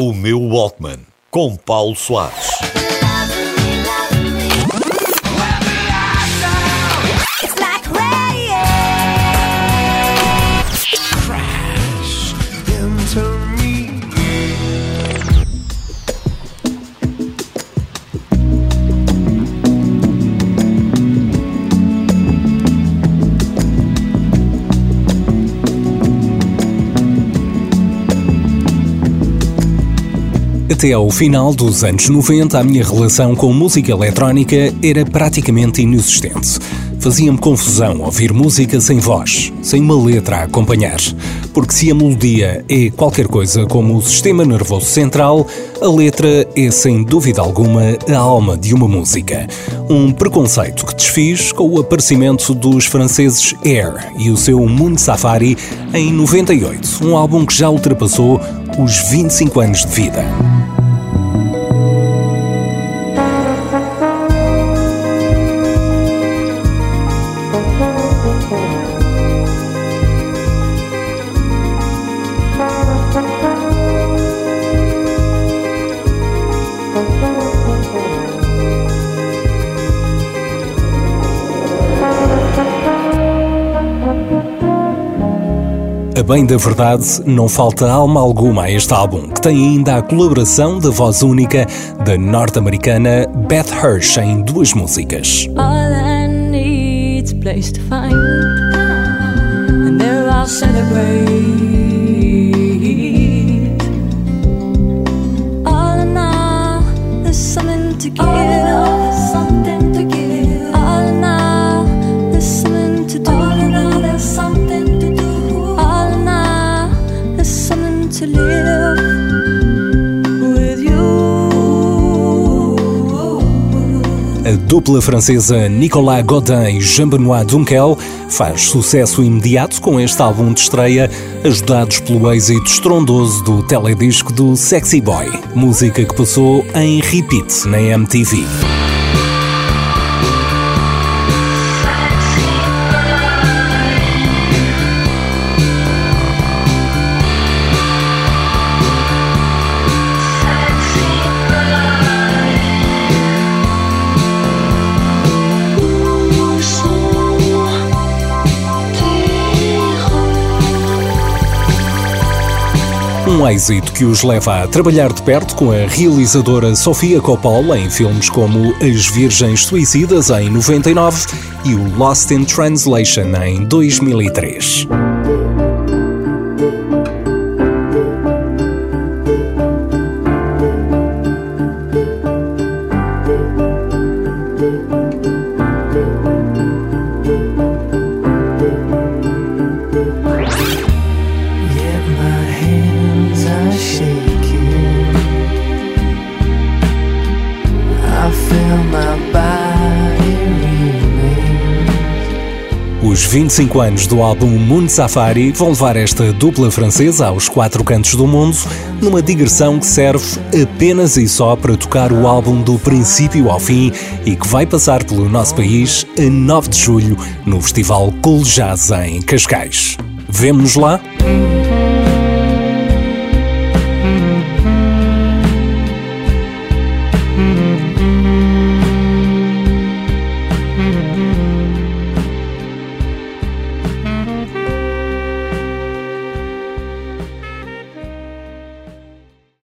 O meu Walkman, com Paulo Soares. Até ao final dos anos 90, a minha relação com música eletrónica era praticamente inexistente. Fazia-me confusão ouvir música sem voz, sem uma letra a acompanhar. Porque se a melodia é qualquer coisa como o sistema nervoso central, a letra é sem dúvida alguma a alma de uma música. Um preconceito que desfiz com o aparecimento dos franceses Air e o seu Moon Safari em 98, um álbum que já ultrapassou os 25 anos de vida. A bem da verdade, não falta alma alguma a este álbum, que tem ainda a colaboração da voz única da norte-americana Beth Hirsch em duas músicas. All celebrate. dupla francesa Nicolas Godin e Jean-Benoît Dunkel faz sucesso imediato com este álbum de estreia, ajudados pelo êxito estrondoso do teledisco do Sexy Boy, música que passou em repeat na MTV. Um êxito que os leva a trabalhar de perto com a realizadora Sofia Coppola em filmes como As Virgens Suicidas em 99 e o Lost in Translation em 2003. Os 25 anos do álbum Moon Safari vão levar esta dupla francesa aos quatro cantos do mundo numa digressão que serve apenas e só para tocar o álbum do princípio ao fim e que vai passar pelo nosso país a 9 de julho no Festival Cool Jazz em Cascais. Vemo-nos lá?